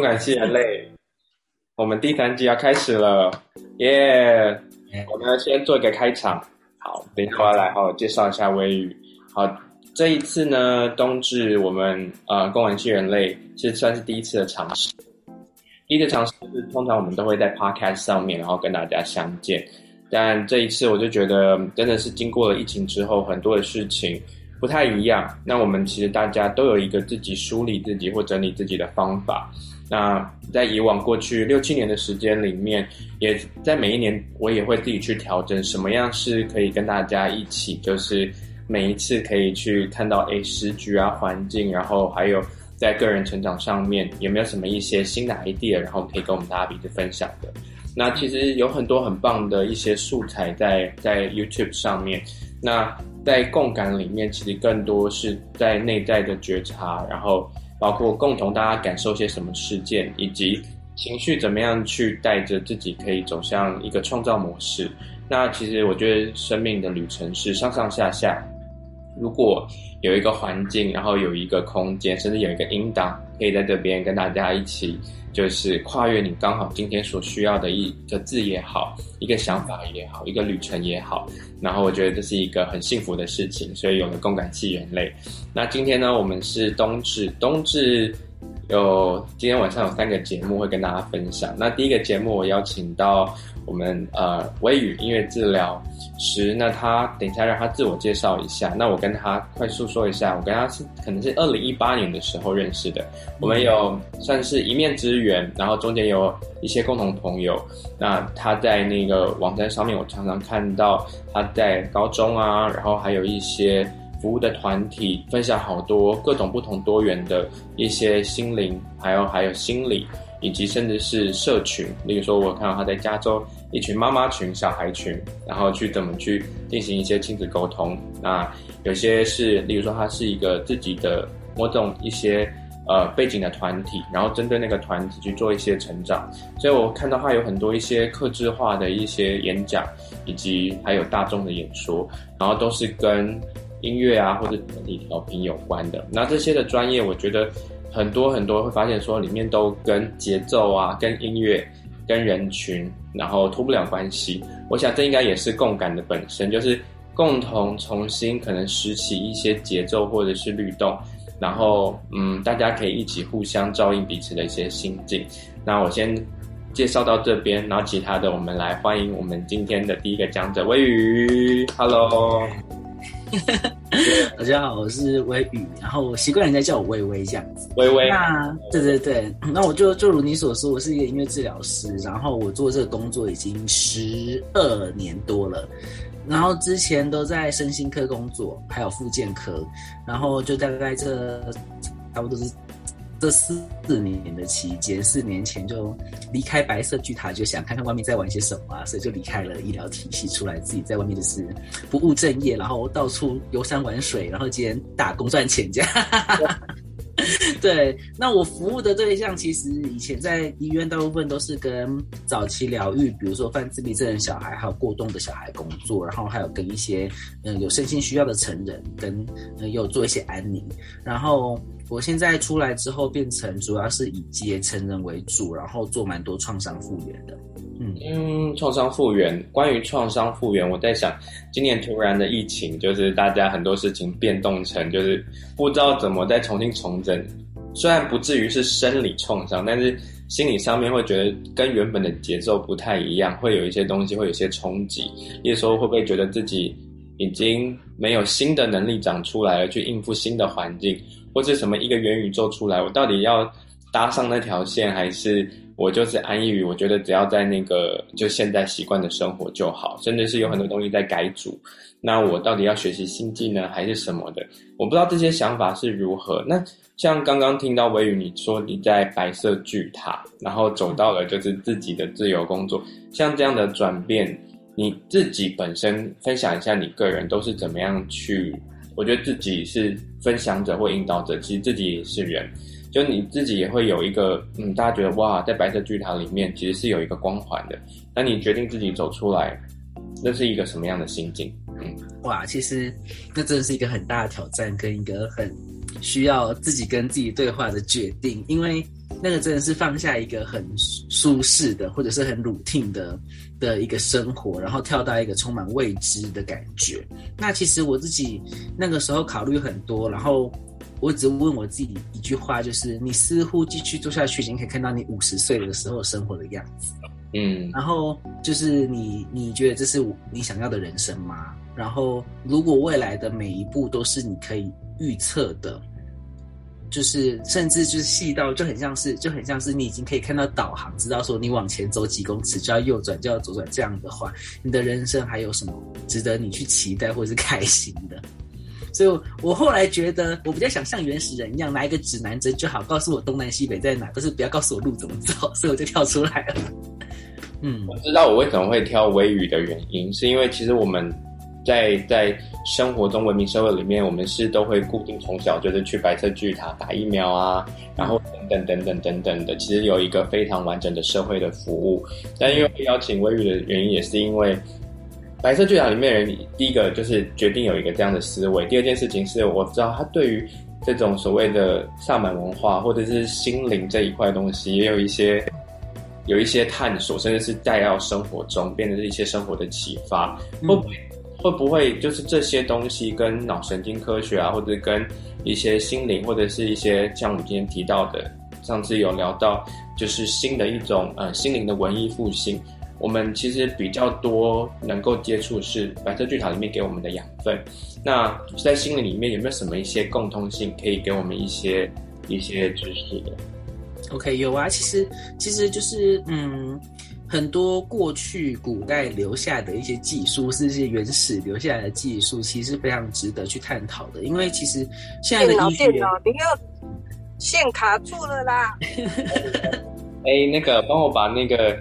共感系人类，我们第三季要开始了，耶、yeah!！我们先做一个开场，好，等一下我要来好好介绍一下微雨。好，这一次呢，冬至我们呃共感系人类是算是第一次的尝试。第一次尝试是通常我们都会在 Podcast 上面，然后跟大家相见，但这一次我就觉得真的是经过了疫情之后，很多的事情。不太一样。那我们其实大家都有一个自己梳理自己或整理自己的方法。那在以往过去六七年的时间里面，也在每一年我也会自己去调整什么样是可以跟大家一起，就是每一次可以去看到诶时局啊环境，然后还有在个人成长上面有没有什么一些新的 idea，然后可以跟我们大家彼此分享的。那其实有很多很棒的一些素材在在 YouTube 上面。那在共感里面，其实更多是在内在的觉察，然后包括共同大家感受些什么事件，以及情绪怎么样去带着自己可以走向一个创造模式。那其实我觉得生命的旅程是上上下下，如果有一个环境，然后有一个空间，甚至有一个引导，可以在这边跟大家一起。就是跨越你刚好今天所需要的一个字也好，一个想法也好，一个旅程也好，然后我觉得这是一个很幸福的事情，所以有了共感器人类。那今天呢，我们是冬至，冬至有今天晚上有三个节目会跟大家分享。那第一个节目我邀请到。我们呃，微雨音乐治疗师，那他等一下让他自我介绍一下。那我跟他快速说一下，我跟他是可能是二零一八年的时候认识的。我们有算是一面之缘，然后中间有一些共同朋友。那他在那个网站上面，我常常看到他在高中啊，然后还有一些服务的团体分享好多各种不同多元的一些心灵，还有还有心理。以及甚至是社群，例如说，我看到他在加州一群妈妈群、小孩群，然后去怎么去进行一些亲子沟通。那有些是，例如说，他是一个自己的某种一些呃背景的团体，然后针对那个团体去做一些成长。所以我看到他有很多一些客制化的一些演讲，以及还有大众的演说，然后都是跟音乐啊或者整体调频有关的。那这些的专业，我觉得。很多很多会发现说，里面都跟节奏啊、跟音乐、跟人群，然后脱不了关系。我想这应该也是共感的本身，就是共同重新可能拾起一些节奏或者是律动，然后嗯，大家可以一起互相照应彼此的一些心境。那我先介绍到这边，然后其他的我们来欢迎我们今天的第一个讲者微雨，Hello。大家好，我是微雨，然后我习惯人家叫我微微这样子。微微，那对对对，那我就就如你所说，我是一个音乐治疗师，然后我做这个工作已经十二年多了，然后之前都在身心科工作，还有复健科，然后就大概这差不多是。这四年的期间，四年前就离开白色巨塔，就想看看外面在玩些什么啊，所以就离开了医疗体系，出来自己在外面就是不务正业，然后到处游山玩水，然后今天打工赚钱这样。对，那我服务的对象其实以前在医院大部分都是跟早期疗愈，比如说犯自闭症的小孩，还有过动的小孩工作，然后还有跟一些嗯有身心需要的成人，跟嗯有做一些安宁，然后。我现在出来之后，变成主要是以接成人为主，然后做蛮多创伤复原的。嗯嗯，创伤复原。关于创伤复原，我在想，今年突然的疫情，就是大家很多事情变动成，就是不知道怎么再重新重整。虽然不至于是生理创伤，但是心理上面会觉得跟原本的节奏不太一样，会有一些东西会有些冲击。有时候会不会觉得自己已经没有新的能力长出来了，去应付新的环境？或者什么一个元宇宙出来，我到底要搭上那条线，还是我就是安逸于我觉得只要在那个就现在习惯的生活就好，甚至是有很多东西在改组，那我到底要学习新技能还是什么的？我不知道这些想法是如何。那像刚刚听到微雨你说你在白色巨塔，然后走到了就是自己的自由工作，像这样的转变，你自己本身分享一下你个人都是怎么样去？我觉得自己是分享者或引导者，其实自己也是人，就你自己也会有一个，嗯，大家觉得哇，在白色巨塔里面其实是有一个光环的。那你决定自己走出来，那是一个什么样的心境？嗯，哇，其实那真的是一个很大的挑战，跟一个很需要自己跟自己对话的决定，因为那个真的是放下一个很舒适的或者是很 routine 的的一个生活，然后跳到一个充满未知的感觉。那其实我自己那个时候考虑很多，然后我只问我自己一句话，就是你似乎继续做下去，已经可以看到你五十岁的时候生活的样子。嗯，然后就是你，你觉得这是你想要的人生吗？然后如果未来的每一步都是你可以预测的。就是，甚至就是细到就很像是，就很像是你已经可以看到导航，知道说你往前走几公尺就要右转，就要左转。这样的话，你的人生还有什么值得你去期待或者是开心的？所以，我后来觉得，我比较想像原始人一样，拿一个指南针就好，告诉我东南西北在哪，但是不要告诉我路怎么走。所以我就跳出来了。嗯，我知道我为什么会挑微语的原因，是因为其实我们。在在生活中，文明社会里面，我们是都会固定从小就是去白色巨塔打疫苗啊，然后等等等等等等的，其实有一个非常完整的社会的服务。但因为邀请微语的原因，也是因为白色巨塔里面人，第一个就是决定有一个这样的思维，第二件事情是我知道他对于这种所谓的萨满文化或者是心灵这一块东西，也有一些有一些探索，甚至是带到生活中，变成是一些生活的启发，会不会？会不会就是这些东西跟脑神经科学啊，或者跟一些心灵，或者是一些像我们今天提到的，上次有聊到，就是新的一种呃心灵的文艺复兴。我们其实比较多能够接触是白色巨塔里面给我们的养分。那在心灵里面有没有什么一些共通性，可以给我们一些一些知识的？OK，有啊，其实其实就是嗯。很多过去古代留下的一些技术，是一些原始留下来的技术，其实非常值得去探讨的。因为其实现在的医学，电脑，你要线卡住了啦。哎，那个，帮我把那个。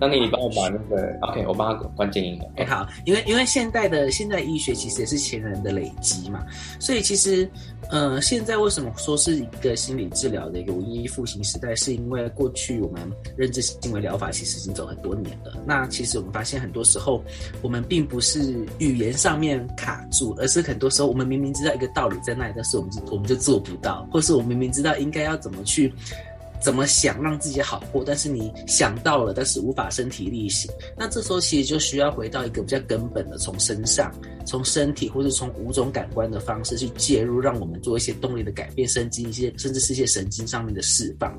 那你帮我把那个 OK，我帮他关静音了。哎，好，因为因为现代的现代医学其实也是前人的累积嘛，所以其实呃，现在为什么说是一个心理治疗的一个文艺复兴时代，是因为过去我们认知行为疗法其实已经走很多年了。那其实我们发现很多时候我们并不是语言上面卡住，而是很多时候我们明明知道一个道理在那里，但是我们就我们就做不到，或是我们明明知道应该要怎么去。怎么想让自己好过，但是你想到了，但是无法身体力行。那这时候其实就需要回到一个比较根本的，从身上、从身体或者从五种感官的方式去介入，让我们做一些动力的改变，甚至一些甚至是一些神经上面的释放，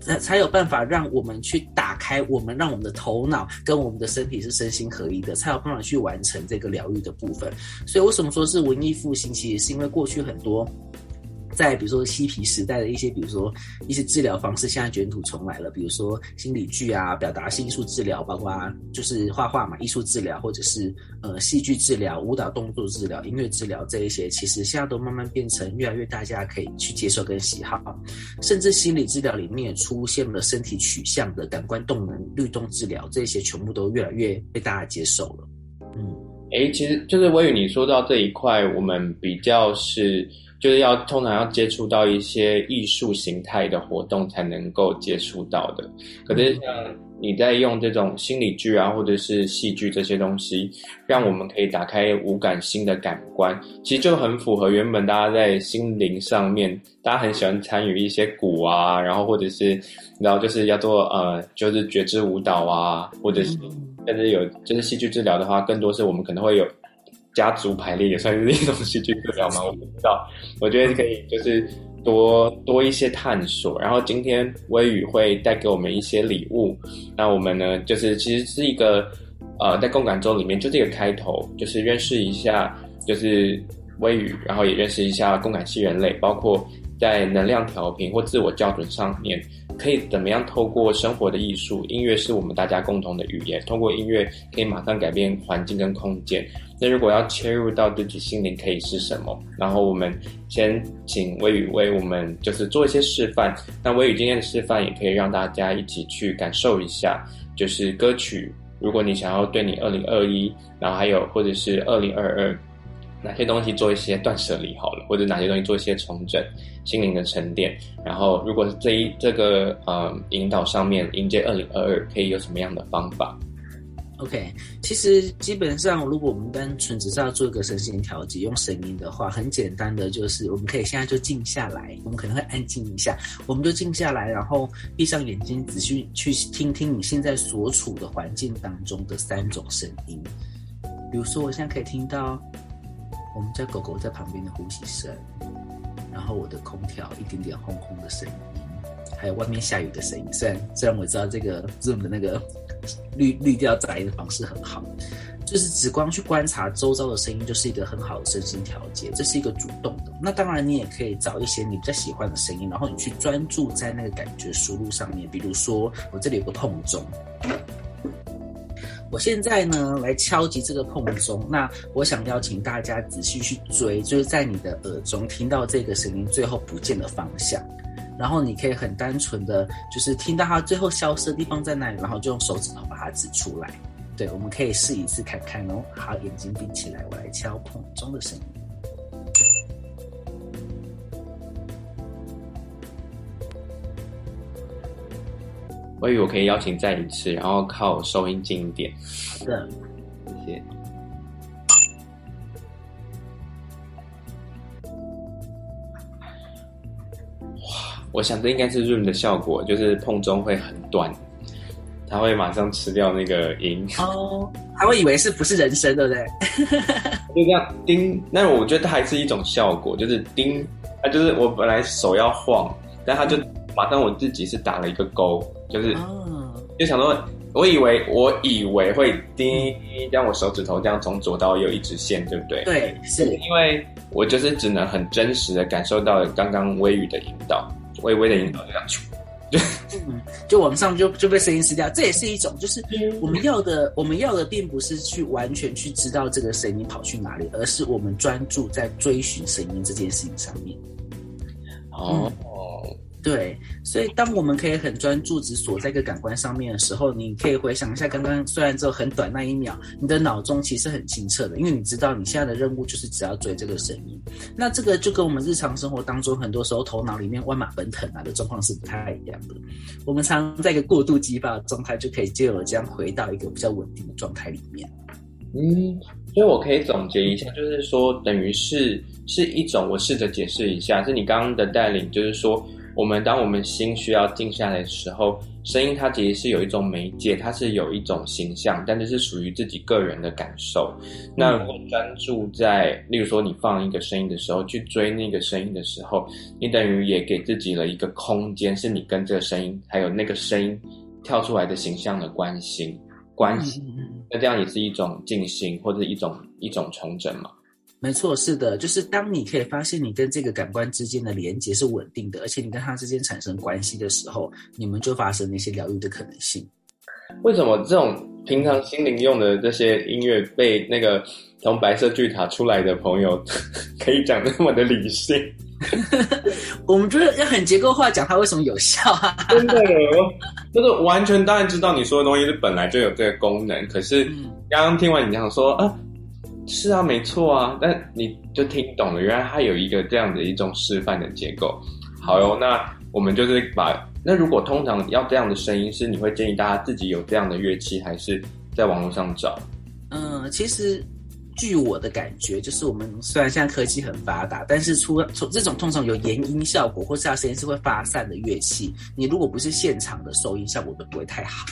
才才有办法让我们去打开我们，让我们的头脑跟我们的身体是身心合一的，才有办法去完成这个疗愈的部分。所以为什么说是文艺复兴？其实是因为过去很多。在比如说嬉皮时代的一些，比如说一些治疗方式，现在卷土重来了。比如说心理剧啊，表达性艺术治疗，包括就是画画嘛，艺术治疗，或者是呃戏剧治疗、舞蹈动作治疗、音乐治疗这一些，其实现在都慢慢变成越来越大家可以去接受跟喜好。甚至心理治疗里面出现了身体取向的感官动能律动治疗，这些全部都越来越被大家接受了。嗯，诶，其实就是微语你说到这一块，我们比较是。就是要通常要接触到一些艺术形态的活动才能够接触到的，可是像你在用这种心理剧啊，或者是戏剧这些东西，让我们可以打开五感新的感官，其实就很符合原本大家在心灵上面，大家很喜欢参与一些鼓啊，然后或者是然后就是要做呃，就是觉知舞蹈啊，或者是甚至有就是戏剧治疗的话，更多是我们可能会有。家族排列也算是一种戏剧治疗吗？我不知道。我觉得可以，就是多多一些探索。然后今天微雨会带给我们一些礼物。那我们呢，就是其实是一个呃，在共感周里面就这个开头，就是认识一下，就是微雨，然后也认识一下共感系人类，包括在能量调频或自我校准上面。可以怎么样透过生活的艺术，音乐是我们大家共同的语言。通过音乐可以马上改变环境跟空间。那如果要切入到自己心灵，可以是什么？然后我们先请微语为我们就是做一些示范。那微语今天的示范也可以让大家一起去感受一下，就是歌曲。如果你想要对你二零二一，然后还有或者是二零二二。哪些东西做一些断舍离好了，或者哪些东西做一些重整，心灵的沉淀。然后，如果是这一这个呃引导上面迎接二零二二，可以有什么样的方法？OK，其实基本上，如果我们单纯只是要做一个声线调节，用声音的话，很简单的就是，我们可以现在就静下来，我们可能会安静一下，我们就静下来，然后闭上眼睛，仔细去听听你现在所处的环境当中的三种声音。比如说，我现在可以听到我们家狗狗在旁边的呼吸声，然后我的空调一点点轰轰的声音，还有外面下雨的声音。虽然虽然我知道这个 Zoom 的那个。滤滤掉杂音的方式很好，就是只光去观察周遭的声音，就是一个很好的身心调节。这是一个主动的。那当然，你也可以找一些你比较喜欢的声音，然后你去专注在那个感觉输入上面。比如说，我这里有个碰钟，我现在呢来敲击这个碰钟。那我想邀请大家仔细去追，就是在你的耳中听到这个声音最后不见的方向。然后你可以很单纯的，就是听到它最后消失的地方在哪里，然后就用手指头把它指出来。对，我们可以试一试看看哦。好，眼睛闭起来，我来敲碰钟的声音。我以为我可以邀请再一次，然后靠收音近一点。好的，谢谢。我想这应该是 Room 的效果，就是碰钟会很短，它会马上吃掉那个音。哦，还会以为是不是人声，对不对？就这样叮，那我觉得它还是一种效果，就是叮，它就是我本来手要晃，但它就马上我自己是打了一个勾，就是、哦、就想说，我以为我以为会叮，让我手指头这样从左到右一直线，对不对？对，是因为我就是只能很真实的感受到刚刚微雨的引导。微微的引导这样，就嗯，就往上就就被声音撕掉，这也是一种，就是我们要的，我们要的并不是去完全去知道这个声音跑去哪里，而是我们专注在追寻声音这件事情上面。哦。嗯对，所以当我们可以很专注只锁在一个感官上面的时候，你可以回想一下刚刚，虽然只有很短那一秒，你的脑中其实很清澈的，因为你知道你现在的任务就是只要追这个声音。那这个就跟我们日常生活当中很多时候头脑里面万马奔腾啊的状况是不太一样的。我们常在一个过度激发的状态，就可以借由这样回到一个比较稳定的状态里面。嗯，所以我可以总结一下，就是说，等于是是一种，我试着解释一下，是你刚刚的带领，就是说。我们当我们心需要静下来的时候，声音它其实是有一种媒介，它是有一种形象，但这是属于自己个人的感受。那如果专注在，例如说你放一个声音的时候，去追那个声音的时候，你等于也给自己了一个空间，是你跟这个声音还有那个声音跳出来的形象的关心关系。那这样也是一种静心，或者一种一种重整嘛。没错，是的，就是当你可以发现你跟这个感官之间的连接是稳定的，而且你跟它之间产生关系的时候，你们就发生那些疗愈的可能性。为什么这种平常心灵用的这些音乐，被那个从白色巨塔出来的朋友 可以讲那么的理性？我们觉得要很结构化讲它为什么有效啊？真的，就是完全当然知道你说的东西是本来就有这个功能，可是刚刚听完你这样说啊。是啊，没错啊，但你就听懂了，原来它有一个这样的一种示范的结构。好哟，那我们就是把那如果通常要这样的声音，是你会建议大家自己有这样的乐器，还是在网络上找？嗯，其实据我的感觉，就是我们虽然现在科技很发达，但是除了从这种通常有延音效果或是它声音是会发散的乐器，你如果不是现场的收音效果都不会太好。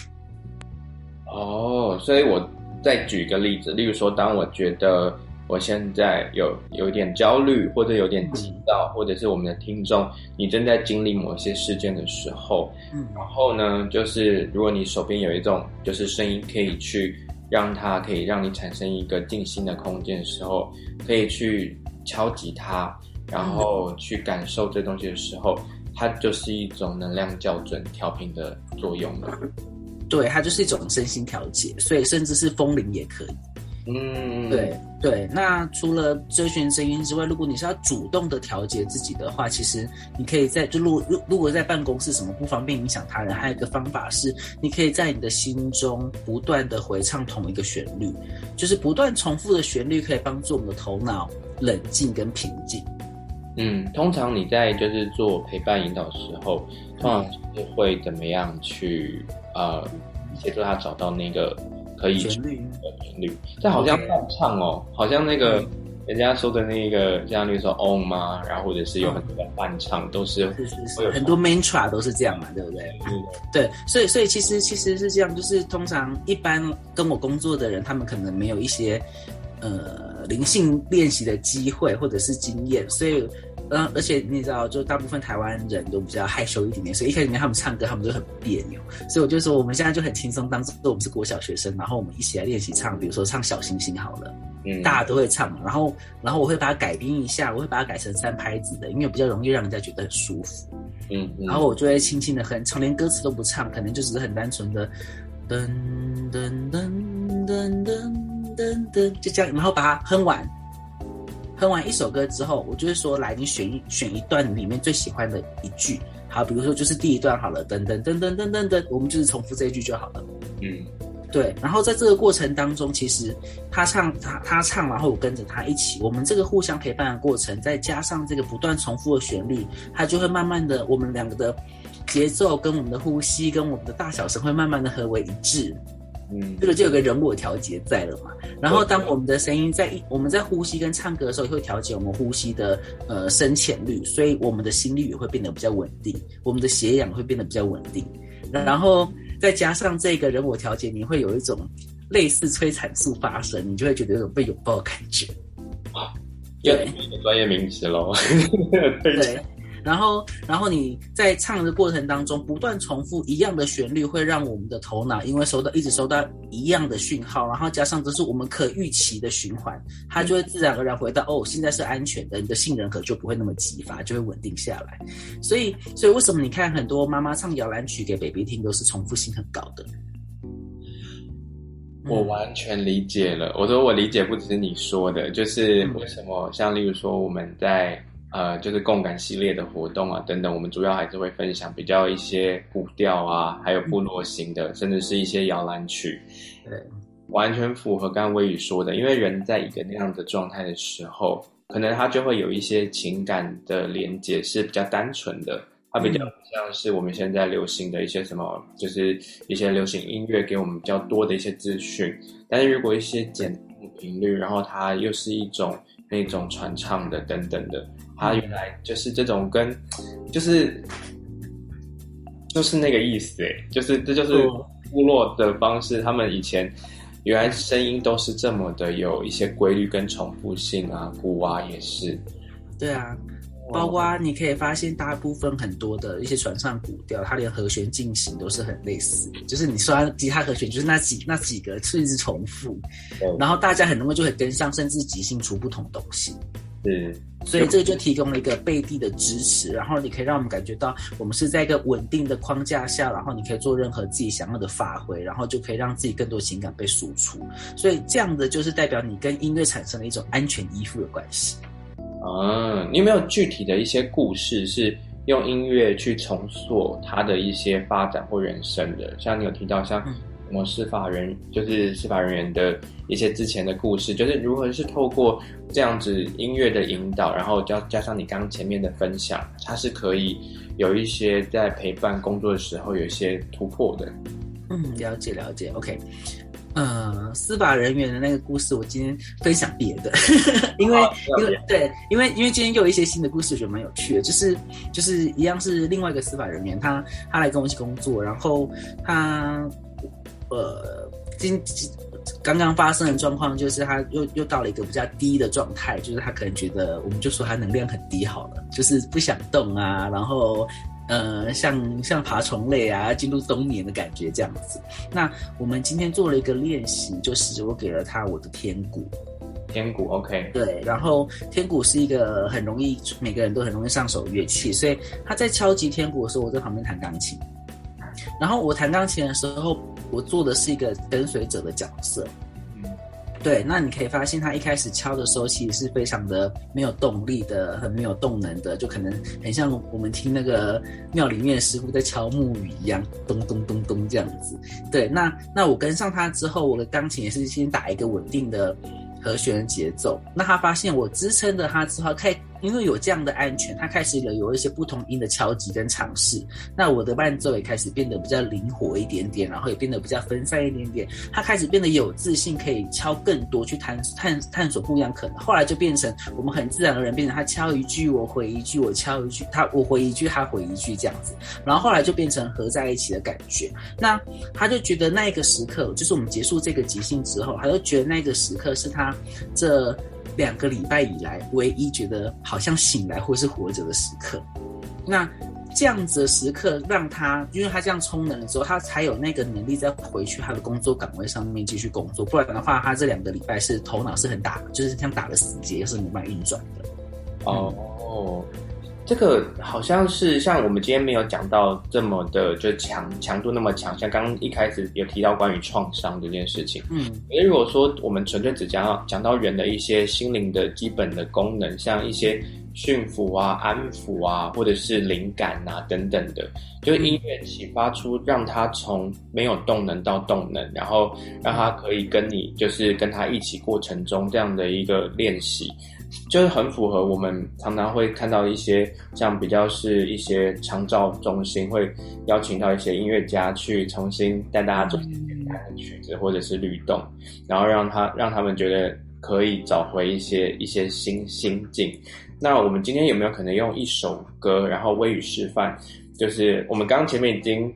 哦，所以我。再举一个例子，例如说，当我觉得我现在有有点焦虑，或者有点急躁，或者是我们的听众，你正在经历某些事件的时候，嗯，然后呢，就是如果你手边有一种就是声音，可以去让它可以让你产生一个静心的空间的时候，可以去敲击它，然后去感受这东西的时候，它就是一种能量校准调频的作用了。对，它就是一种身心调节，所以甚至是风铃也可以。嗯，对对。那除了追寻声音之外，如果你是要主动的调节自己的话，其实你可以在就如如如果在办公室什么不方便影响他人，还有一个方法是，你可以在你的心中不断的回唱同一个旋律，就是不断重复的旋律，可以帮助我们的头脑冷静跟平静。嗯，通常你在就是做陪伴引导的时候，通常是会怎么样去？呃，协助他找到那个可可以旋律的旋律，这好像伴唱哦好像那个。人家说的那个，像比如说 on 嘛，然后或者是有很多的伴唱，嗯、都是很多 mantra 都是这样嘛，对不对？嗯、对，所以所以其实其实是这样，就是通常一般跟我工作的人，他们可能没有一些呃灵性练习的机会或者是经验，所以嗯，而且你知道，就大部分台湾人都比较害羞一点点，所以一开始跟他们唱歌，他们就很别扭，所以我就说我们现在就很轻松，当做我们是国小学生，然后我们一起来练习唱，比如说唱小星星好了。嗯，大家都会唱嘛，然后，然后我会把它改编一下，我会把它改成三拍子的，因为比较容易让人家觉得很舒服。嗯，嗯，然后我就会轻轻的哼，唱连歌词都不唱，可能就只是很单纯的噔噔噔噔噔噔噔，就这样，然后把它哼完。哼完一首歌之后，我就会说，来，你选一选一段里面最喜欢的一句，好，比如说就是第一段好了，等等等等等等等，我们就是重复这一句就好了。嗯。对，然后在这个过程当中，其实他唱他他唱，然后我跟着他一起，我们这个互相陪伴的过程，再加上这个不断重复的旋律，它就会慢慢的，我们两个的节奏跟我们的呼吸跟我们的大小声会慢慢的合为一致。嗯，这个就有个人我调节在了嘛。然后当我们的声音在一我们在呼吸跟唱歌的时候，也会调节我们呼吸的呃深浅率，所以我们的心率也会变得比较稳定，我们的血氧会变得比较稳定，然后。再加上这个人我调节，你会有一种类似催产素发生，你就会觉得有种被拥抱的感觉。啊，又一个专业名词喽。对。然后，然后你在唱的过程当中不断重复一样的旋律，会让我们的头脑因为收到一直收到一样的讯号，然后加上这是我们可预期的循环，它就会自然而然回到哦，现在是安全的，你的杏仁核就不会那么激发，就会稳定下来。所以，所以为什么你看很多妈妈唱摇篮曲给 baby 听都是重复性很高的？我完全理解了。我说我理解不只是你说的，就是为什么像例如说我们在。呃，就是共感系列的活动啊，等等，我们主要还是会分享比较一些古调啊，还有部落型的，嗯、甚至是一些摇篮曲。对，完全符合刚刚威宇说的，因为人在一个那样的状态的时候，可能他就会有一些情感的连接是比较单纯的，它比较像是我们现在流行的一些什么，就是一些流行音乐给我们比较多的一些资讯。但是如果一些简谱频率，然后它又是一种那种传唱的等等的。他原来就是这种跟，就是，就是那个意思哎，就是这就是部落的方式。他们以前原来声音都是这么的有一些规律跟重复性啊，古啊也是。对啊，包括你可以发现，大部分很多的一些传唱古调，它连和弦进行都是很类似，就是你刷吉他和弦，就是那几那几个是一直重复，然后大家很容易就会跟上，甚至即兴出不同东西。是，所以这个就提供了一个背地的支持，然后你可以让我们感觉到我们是在一个稳定的框架下，然后你可以做任何自己想要的发挥，然后就可以让自己更多情感被输出。所以这样的就是代表你跟音乐产生了一种安全依附的关系。啊，你有没有具体的一些故事是用音乐去重塑他的一些发展或人生的？像你有提到像。嗯什么司法人就是司法人员的一些之前的故事，就是如何是透过这样子音乐的引导，然后加加上你刚刚前面的分享，它是可以有一些在陪伴工作的时候有一些突破的。嗯，了解了解，OK。呃，司法人员的那个故事，我今天分享别的，因为因为对，因为因为今天又有一些新的故事，我觉得蛮有趣的，就是就是一样是另外一个司法人员，他他来跟我一起工作，然后他。呃，今刚刚发生的状况就是他又又到了一个比较低的状态，就是他可能觉得，我们就说他能量很低好了，就是不想动啊，然后呃，像像爬虫类啊，进入冬眠的感觉这样子。那我们今天做了一个练习，就是我给了他我的天鼓，天鼓 OK，对，然后天鼓是一个很容易每个人都很容易上手的乐器，所以他在敲击天鼓的时候，我在旁边弹钢琴，然后我弹钢琴的时候。我做的是一个跟随者的角色，嗯，对。那你可以发现，他一开始敲的时候，其实是非常的没有动力的，很没有动能的，就可能很像我们听那个庙里面的师傅在敲木鱼一样，咚咚咚咚这样子。对，那那我跟上他之后，我的钢琴也是先打一个稳定的和弦的节奏。那他发现我支撑着他之后，可以因为有这样的安全，他开始了有一些不同音的敲击跟尝试。那我的伴奏也开始变得比较灵活一点点，然后也变得比较分散一点点。他开始变得有自信，可以敲更多，去探探探索不一样可能。后来就变成我们很自然而然变成他敲一句，我回一句，我敲一句，他我回一句，他回一句这样子。然后后来就变成合在一起的感觉。那他就觉得那一个时刻，就是我们结束这个即兴之后，他就觉得那个时刻是他这。两个礼拜以来，唯一觉得好像醒来或是活着的时刻，那这样子的时刻让他，因为他这样充能的时候，他才有那个能力再回去他的工作岗位上面继续工作。不然的话，他这两个礼拜是头脑是很打，就是像打了死结，是没办法运转的。哦。这个好像是像我们今天没有讲到这么的就强强度那么强，像刚刚一开始有提到关于创伤这件事情。嗯，因为如果说我们纯粹只讲到讲到人的一些心灵的基本的功能，像一些驯服啊、安抚啊，或者是灵感啊等等的，就音乐启发出让他从没有动能到动能，然后让他可以跟你就是跟他一起过程中这样的一个练习。就是很符合我们常常会看到一些像比较是一些长照中心会邀请到一些音乐家去重新带大家做简单的曲子或者是律动，然后让他让他们觉得可以找回一些一些新心境。那我们今天有没有可能用一首歌，然后微语示范？就是我们刚刚前面已经。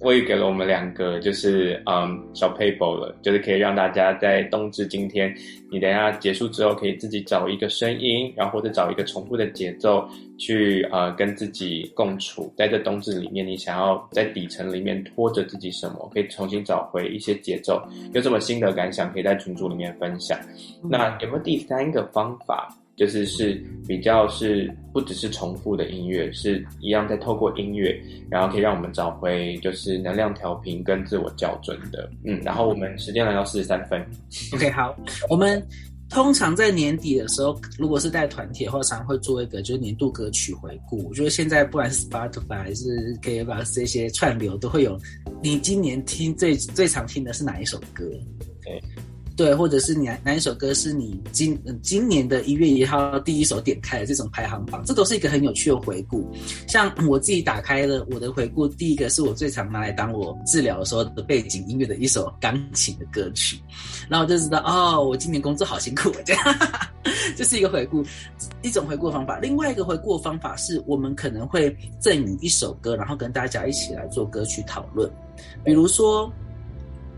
我也给了我们两个，就是嗯小 paper 了，就是可以让大家在冬至今天，你等一下结束之后，可以自己找一个声音，然后或者找一个重复的节奏，去呃跟自己共处。在这冬至里面，你想要在底层里面拖着自己什么，可以重新找回一些节奏，有什么新的感想，可以在群组里面分享。那有没有第三个方法？就是是比较是不只是重复的音乐，是一样在透过音乐，然后可以让我们找回就是能量调频跟自我校准的。嗯，然后我们时间来到四十三分。OK，好，我们通常在年底的时候，如果是带团体的话，常常会做一个就是年度歌曲回顾。我觉得现在不管是 Spotify 还是 KKBOX 这些串流都会有，你今年听最最常听的是哪一首歌？OK。对，或者是你哪一首歌是你今今年的一月一号第一首点开的这种排行榜，这都是一个很有趣的回顾。像我自己打开了我的回顾，第一个是我最常拿来当我治疗的时候的背景音乐的一首钢琴的歌曲，然后我就知道哦，我今年工作好辛苦，这样，这是一个回顾，一种回顾方法。另外一个回顾方法是我们可能会赠予一首歌，然后跟大家一起来做歌曲讨论，比如说。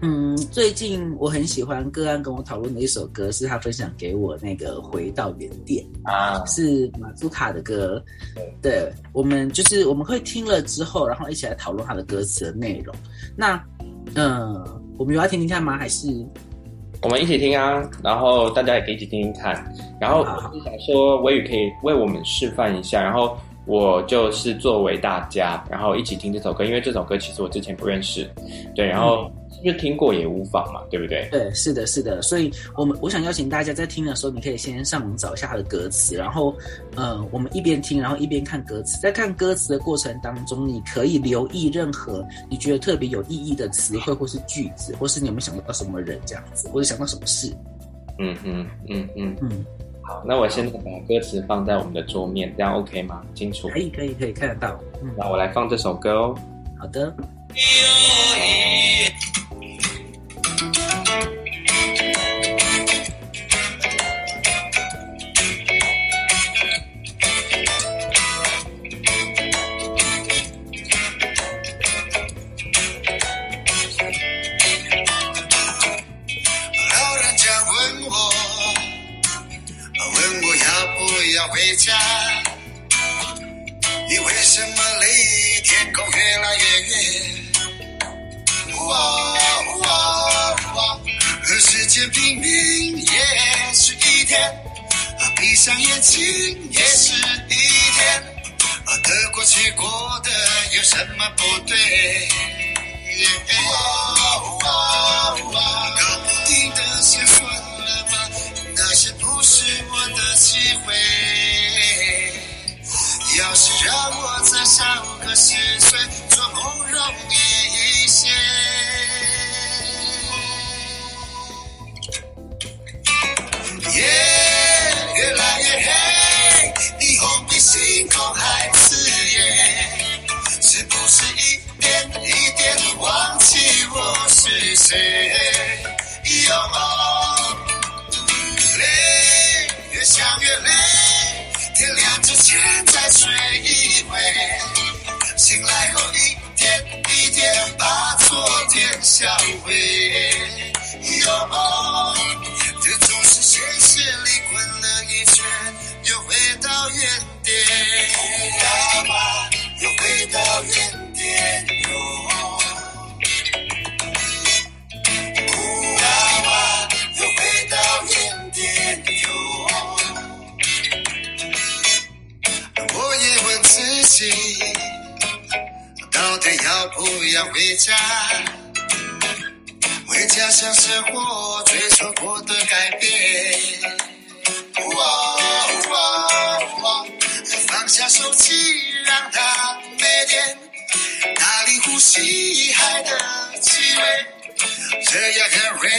嗯，最近我很喜欢个案跟我讨论的一首歌，是他分享给我那个《回到原点》啊，是马祖卡的歌。对，我们就是我们会听了之后，然后一起来讨论他的歌词的内容。那，嗯，我们有要听听看吗？还是我们一起听啊？然后大家也可以一起听听看。然后我是想说，微雨可以为我们示范一下，然后我就是作为大家，然后一起听这首歌，因为这首歌其实我之前不认识。对，然后。嗯就听过也无妨嘛，对不对？对，是的，是的。所以，我们我想邀请大家在听的时候，你可以先上网找一下它的歌词，然后，呃，我们一边听，然后一边看歌词。在看歌词的过程当中，你可以留意任何你觉得特别有意义的词汇，或是句子，或是你有没有想到什么人这样子，或者想到什么事。嗯嗯嗯嗯嗯。好，那我现在把歌词放在我们的桌面，这样 OK 吗？清楚？可以，可以，可以看得到。嗯，那我来放这首歌哦。好的。天闭上眼睛也是一天啊得过且过的有什么不对搞不定的先算了吧那些不是我的机会下手机，让它没电，大力呼吸海的气味，这样很 r e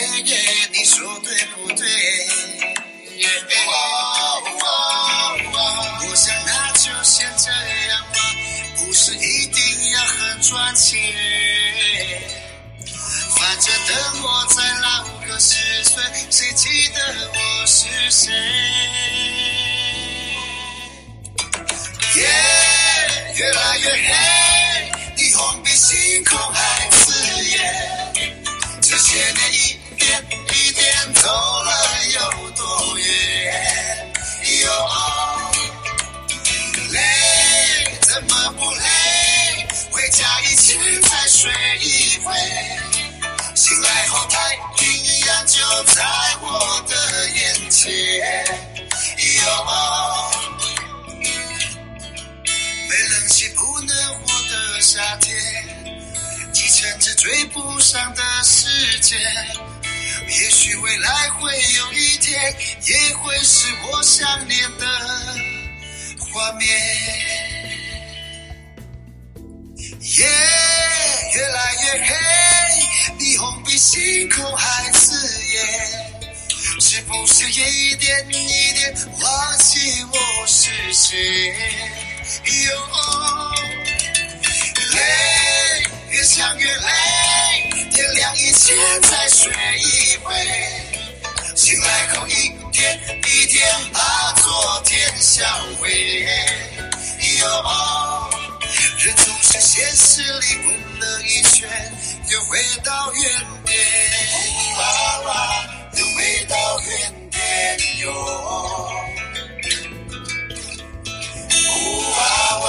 你说对不对？我想那就先这样吧，不是一定要很赚钱，反正等我再老个十岁，谁记得我是谁？夜、越来越黑，霓虹比星空还刺眼，这些年一点一点走了有多远？哟，累，怎么不累？回家以前再睡一回，醒来后太平洋就在我的眼前。哟，没冷气不能活的夏天，继承着追不上的时间。也许未来会有一天，也会是我想念的画面。夜、越来越黑，霓虹比星空还刺眼，是不是一点一点忘记我是谁？哟，累，越想越累，天亮以前再睡一回，醒来后一天一天把昨天销毁。哟，人总是现实里滚了一圈，又回到原点。哇哇，又回到原点哟。哇哇，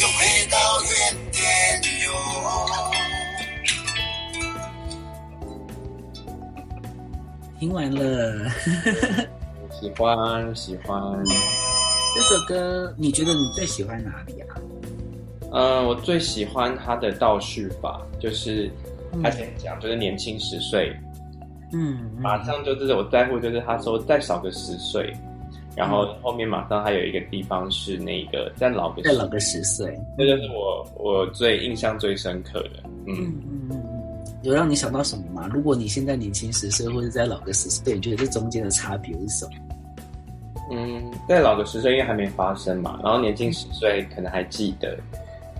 又回到原点哟。听完了，喜欢。喜欢。这首歌，你觉得你最喜欢。哪里啊？嗯，我最喜欢。他的倒叙法，就是他先讲，就是年轻十岁，嗯，马上就是我在乎，就是他说再少个十岁，然后后面马上还有一个地方是那个再老个再老个十岁，这就是我我最印象最深刻的，嗯。嗯嗯嗯，有让你想到什么吗？如果你现在年轻十岁，或者再老个十岁，你觉得这中间的差别是什么？嗯，再老个十岁，因为还没发生嘛，然后年轻十岁可能还记得。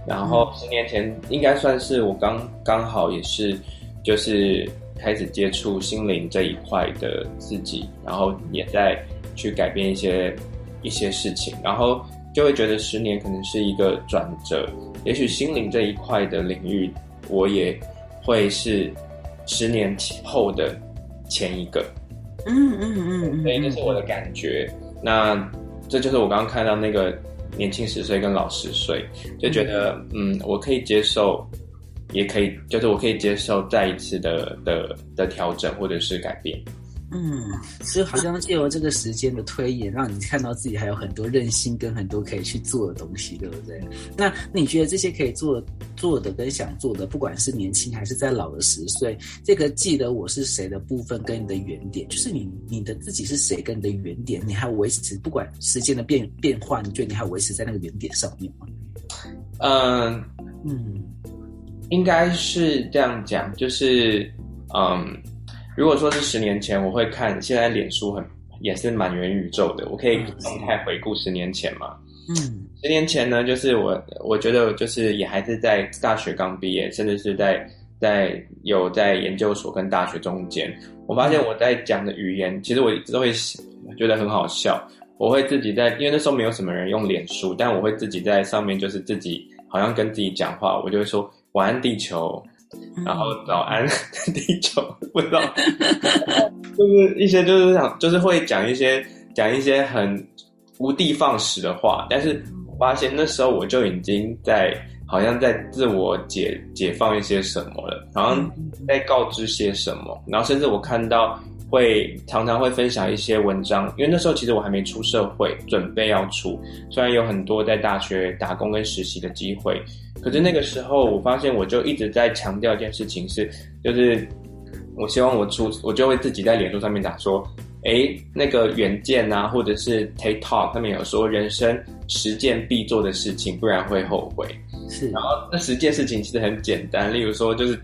然后十年前应该算是我刚刚好也是，就是开始接触心灵这一块的自己，然后也在去改变一些一些事情，然后就会觉得十年可能是一个转折，也许心灵这一块的领域，我也会是十年后的前一个，嗯嗯嗯，所以这是我的感觉。那这就是我刚刚看到那个。年轻十岁跟老十岁，就觉得嗯，我可以接受，也可以，就是我可以接受再一次的的的调整或者是改变。嗯，所以好像借由这个时间的推演，让你看到自己还有很多任性跟很多可以去做的东西，对不对？那你觉得这些可以做做的跟想做的，不管是年轻还是在老的十岁，这个记得我是谁的部分跟你的原点，就是你你的自己是谁跟你的原点，你还维持不管时间的变变化，你觉得你还维持在那个原点上面吗？嗯嗯，应该是这样讲，就是嗯。如果说是十年前，我会看现在脸书很也是蛮元宇宙的，我可以动态回顾十年前嘛。嗯，十年前呢，就是我我觉得就是也还是在大学刚毕业，甚至是在在有在研究所跟大学中间，我发现我在讲的语言，其实我一直都会觉得很好笑。我会自己在，因为那时候没有什么人用脸书，但我会自己在上面，就是自己好像跟自己讲话，我就会说晚安地球，然后早安地球，不知道，就是一些就是想，就是会讲一些讲一些很无的放矢的话，但是我发现那时候我就已经在好像在自我解解放一些什么了，好像在告知些什么，然后甚至我看到。会常常会分享一些文章，因为那时候其实我还没出社会，准备要出。虽然有很多在大学打工跟实习的机会，可是那个时候我发现，我就一直在强调一件事情是，就是我希望我出，我就会自己在脸书上面打说，诶，那个远见啊，或者是 Talk 他们有说，人生十件必做的事情，不然会后悔。是，然后那十件事情其实很简单，例如说就是。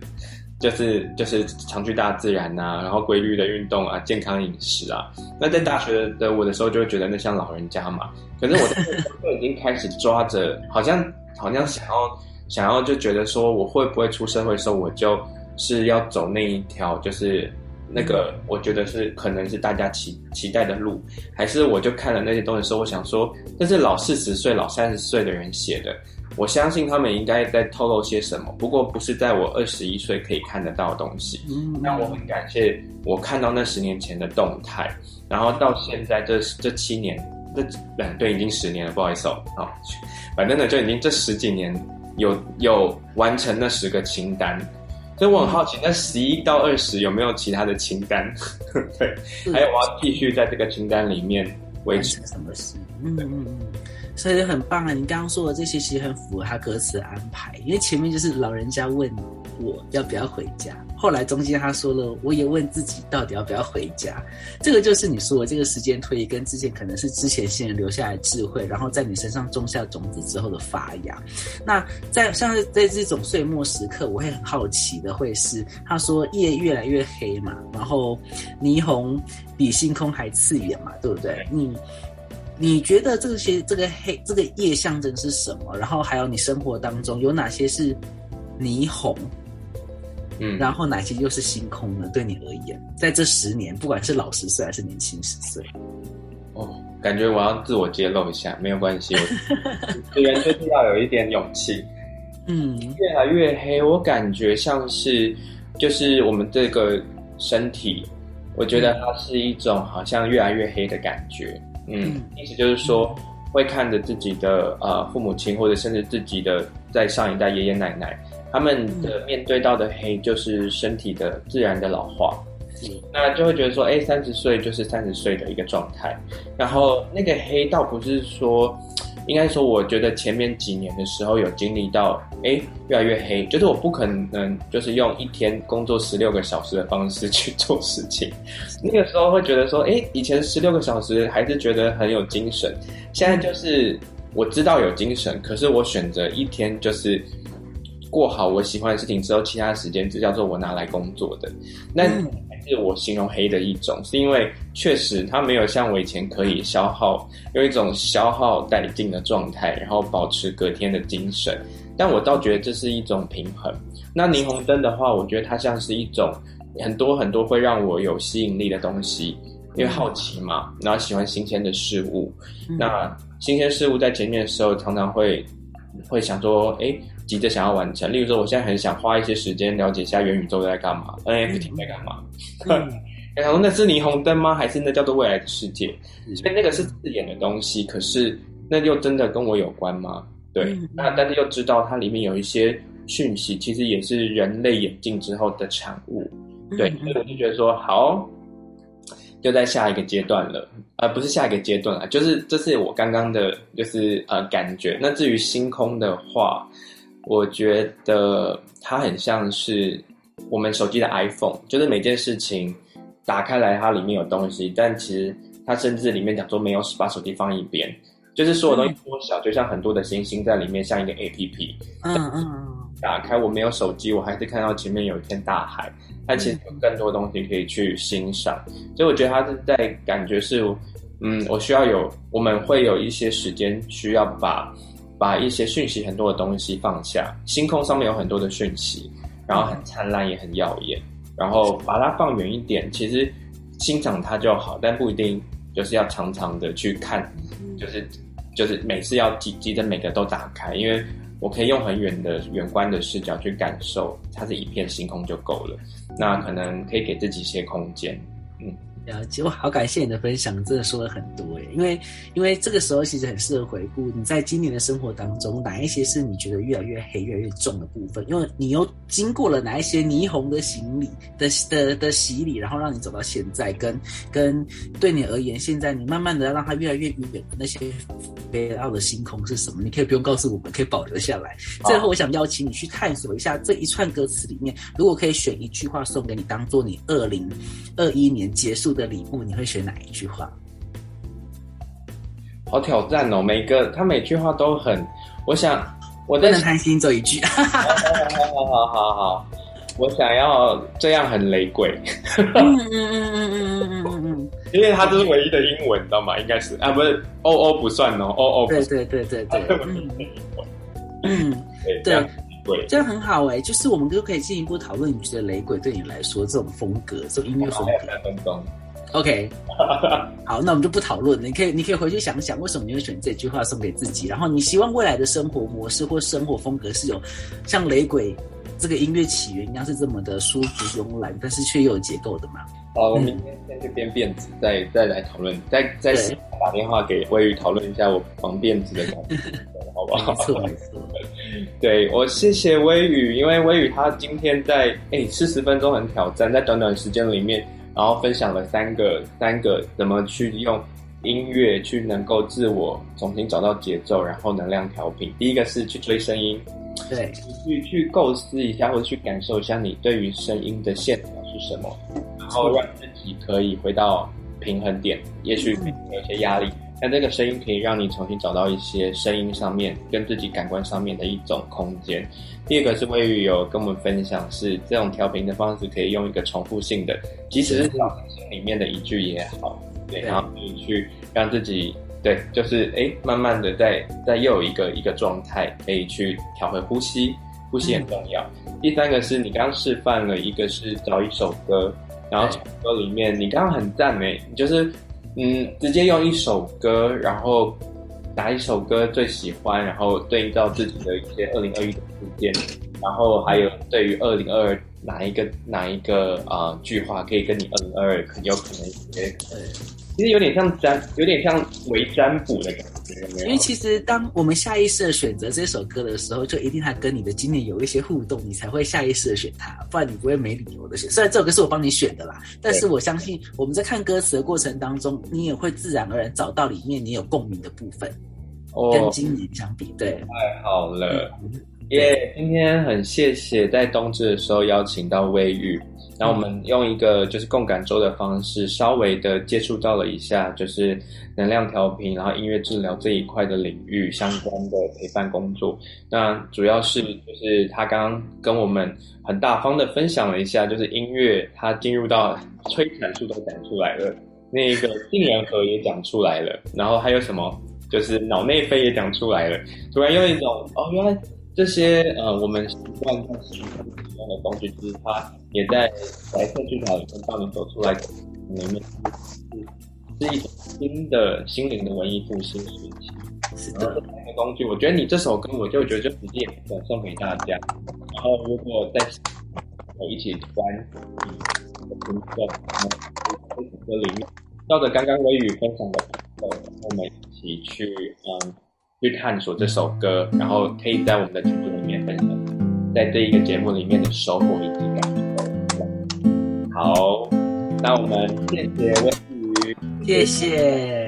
就是就是常去大自然呐、啊，然后规律的运动啊，健康饮食啊。那在大学的我的时候，就会觉得那像老人家嘛。可是我在那时候就已经开始抓着，好像好像想要想要就觉得说，我会不会出社会的时候，我就是要走那一条，就是那个我觉得是可能是大家期期待的路，还是我就看了那些东西的时候，我想说，那是老四十岁、老三十岁的人写的。我相信他们应该在透露些什么，不过不是在我二十一岁可以看得到的东西。嗯，那我很感谢我看到那十年前的动态，然后到现在这这七年，这嗯对，已经十年了，不好意思哦，好，反正呢就已经这十几年有有完成那十个清单，所以我很好奇，那十一到二十有没有其他的清单？对，还有我要继续在这个清单里面维持什么事？嗯嗯嗯。所以很棒啊！你刚刚说的这些其实很符合他歌词的安排，因为前面就是老人家问我要不要回家，后来中间他说了，我也问自己到底要不要回家。这个就是你说的这个时间推移跟之前可能是之前先人留下来的智慧，然后在你身上种下种子之后的发芽。那在像是在这种岁末时刻，我会很好奇的会是他说夜越来越黑嘛，然后霓虹比星空还刺眼嘛，对不对？你。你觉得这些这个黑这个夜象征是什么？然后还有你生活当中有哪些是霓虹？嗯，然后哪些又是星空呢？对你而言，在这十年，不管是老十岁还是年轻十岁，哦，感觉我要自我揭露一下，没有关系，我人就是要有一点勇气。嗯，越来越黑，我感觉像是就是我们这个身体，我觉得它是一种好像越来越黑的感觉。嗯，意思就是说，会看着自己的呃父母亲，或者甚至自己的在上一代爷爷奶奶，他们的面对到的黑，就是身体的自然的老化。嗯，那就会觉得说，哎，三十岁就是三十岁的一个状态。然后那个黑倒不是说。应该说，我觉得前面几年的时候有经历到，哎，越来越黑，就是我不可能就是用一天工作十六个小时的方式 去做事情。那个时候会觉得说，哎，以前十六个小时还是觉得很有精神，现在就是我知道有精神，可是我选择一天就是过好我喜欢的事情之后，其他时间就叫做我拿来工作的。那还。是我形容黑的一种，是因为确实它没有像我以前可以消耗，有一种消耗殆尽的状态，然后保持隔天的精神。但我倒觉得这是一种平衡。那霓虹灯的话，我觉得它像是一种很多很多会让我有吸引力的东西，因为好奇嘛，然后喜欢新鲜的事物。那新鲜事物在前面的时候，常常会会想说，哎。急着想要完成，例如说，我现在很想花一些时间了解一下元宇宙在干嘛，NFT 在干嘛。嗯，然后那是霓虹灯吗？还是那叫做未来的世界？所以那个是字眼的东西，可是那又真的跟我有关吗？对，那但是又知道它里面有一些讯息，其实也是人类演进之后的产物。对，所以我就觉得说，好，就在下一个阶段了，而、呃、不是下一个阶段啊，就是这是我刚刚的，就是呃感觉。那至于星空的话。我觉得它很像是我们手机的 iPhone，就是每件事情打开来，它里面有东西，但其实它甚至里面讲说没有把手机放一边，就是所有东西缩小，就像很多的星星在里面，像一个 APP。嗯嗯。打开我没有手机，我还是看到前面有一片大海，它其实有更多东西可以去欣赏。所以我觉得它是在感觉是，嗯，我需要有，我们会有一些时间需要把。把一些讯息很多的东西放下，星空上面有很多的讯息，然后很灿烂也很耀眼，然后把它放远一点，其实欣赏它就好，但不一定就是要常常的去看，就是就是每次要记记得每个都打开，因为我可以用很远的远观的视角去感受，它是一片星空就够了，那可能可以给自己一些空间，嗯。了解，我好感谢你的分享，真的说了很多诶，因为因为这个时候其实很适合回顾你在今年的生活当中，哪一些是你觉得越来越黑、越来越重的部分，因为你又经过了哪一些霓虹的行礼的的的洗礼，然后让你走到现在，跟跟对你而言，现在你慢慢的要让它越来越远的那些飞到的星空是什么？你可以不用告诉我们，可以保留下来。最后，我想邀请你去探索一下这一串歌词里面，如果可以选一句话送给你，当做你二零二一年结束的礼物，你会选哪一句话？好挑战哦！每个他每句话都很，我想我在能贪心走一句。好好好好好，我想要这样很雷鬼。嗯嗯嗯嗯嗯嗯嗯嗯，因为它这是唯一的英文，你知道吗？应该是啊，不是 O O 不算哦，O O 对对对对对，嗯，对对，这样很好哎，就是我们都可以进一步讨论，你觉得雷鬼对你来说这种风格，这种音乐风格。OK，好，那我们就不讨论。你可以，你可以回去想想，为什么你会选这句话送给自己？然后你希望未来的生活模式或生活风格是有像雷鬼这个音乐起源一样，是这么的舒服慵懒，但是却又有结构的吗？好，我明天先去编辫子，再再来讨论，再再打电话给威宇讨论一下我绑辫子的感觉，好不好？没错没错。对，我谢谢微雨，因为微雨他今天在哎四十分钟很挑战，在短短时间里面。然后分享了三个三个怎么去用音乐去能够自我重新找到节奏，然后能量调频。第一个是去追声音，对，去去构思一下或者去感受一下你对于声音的线条是什么，然后让自己可以回到平衡点。也许有些压力，但这个声音可以让你重新找到一些声音上面跟自己感官上面的一种空间。第二个是威宇有跟我们分享，是这种调频的方式可以用一个重复性的，即使是小心里面的一句也好，对，然后可以去让自己对，就是哎，慢慢的在在又有一个一个状态，可以去调回呼吸，呼吸很重要。嗯、第三个是你刚刚示范了一个是找一首歌，然后歌里面你刚刚很赞美，你就是嗯，直接用一首歌，然后。哪一首歌最喜欢？然后对应到自己的一些二零二一的事件，然后还有对于二零二二哪一个哪一个啊、句话可以跟你二零二二很有可能一些，其实有点像占，有点像为占卜的感觉，因为其实当我们下意识的选择这首歌的时候，就一定它跟你的经验有一些互动，你才会下意识的选它，不然你不会没理由的选。虽然这首歌是我帮你选的啦，但是我相信我们在看歌词的过程当中，你也会自然而然找到里面你有共鸣的部分。哦，跟今年相比，对，太好了，耶、嗯！Yeah, 今天很谢谢在冬至的时候邀请到威宇，然后我们用一个就是共感周的方式，稍微的接触到了一下，就是能量调频，然后音乐治疗这一块的领域相关的陪伴工作。那主要是就是他刚刚跟我们很大方的分享了一下，就是音乐他进入到催产素都讲出来了，那个杏仁核也讲出来了，然后还有什么？就是脑内啡也讲出来了，突然用一种哦，原来这些呃我们习惯在使用的东西，就是它也在白色巨塔里面帮你走出来，里面是是一种新的心灵的文艺复兴时期。是的，这三个工具，我觉得你这首歌，我就觉得就直接转送给大家。然后如果在我一起关你的听众，这首歌里面，照着刚刚微雨分享的，呃，我们。一起去嗯，去探索这首歌，然后可以在我们的群组里面分享，在这一个节目里面的收获以及感受。好，那我们谢谢温宇，谢谢。